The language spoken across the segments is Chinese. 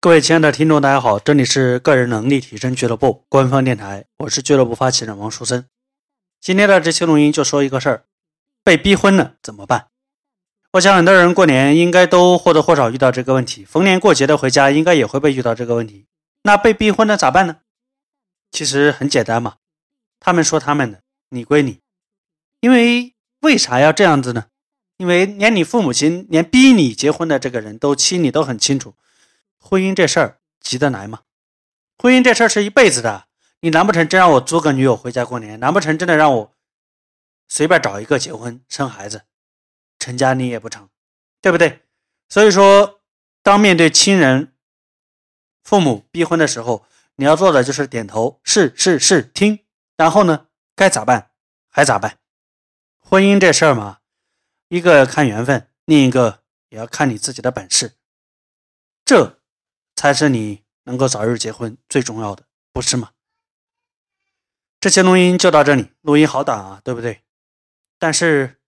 各位亲爱的听众，大家好，这里是个人能力提升俱乐部官方电台，我是俱乐部发起人王书森。今天的这期录音就说一个事儿：被逼婚了怎么办？我想很多人过年应该都或多或少遇到这个问题，逢年过节的回家应该也会被遇到这个问题。那被逼婚了咋办呢？其实很简单嘛，他们说他们的，你归你。因为为啥要这样子呢？因为连你父母亲，连逼你结婚的这个人都心里都很清楚。婚姻这事儿急得来吗？婚姻这事儿是一辈子的，你难不成真让我租个女友回家过年？难不成真的让我随便找一个结婚生孩子，成家立业不成？对不对？所以说，当面对亲人、父母逼婚的时候，你要做的就是点头，是是是，听。然后呢，该咋办还咋办？婚姻这事儿嘛，一个看缘分，另一个也要看你自己的本事。这。才是你能够早日结婚最重要的，不是吗？这期录音就到这里，录音好短啊，对不对？但是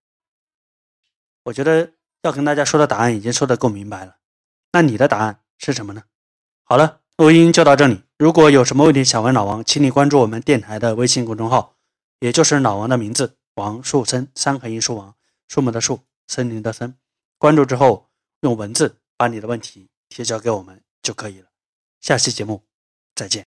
我觉得要跟大家说的答案已经说的够明白了。那你的答案是什么呢？好了，录音就到这里。如果有什么问题想问老王，请你关注我们电台的微信公众号，也就是老王的名字王树森，三横一竖王，树木的树，森林的森。关注之后，用文字把你的问题提交给我们。就可以了。下期节目再见。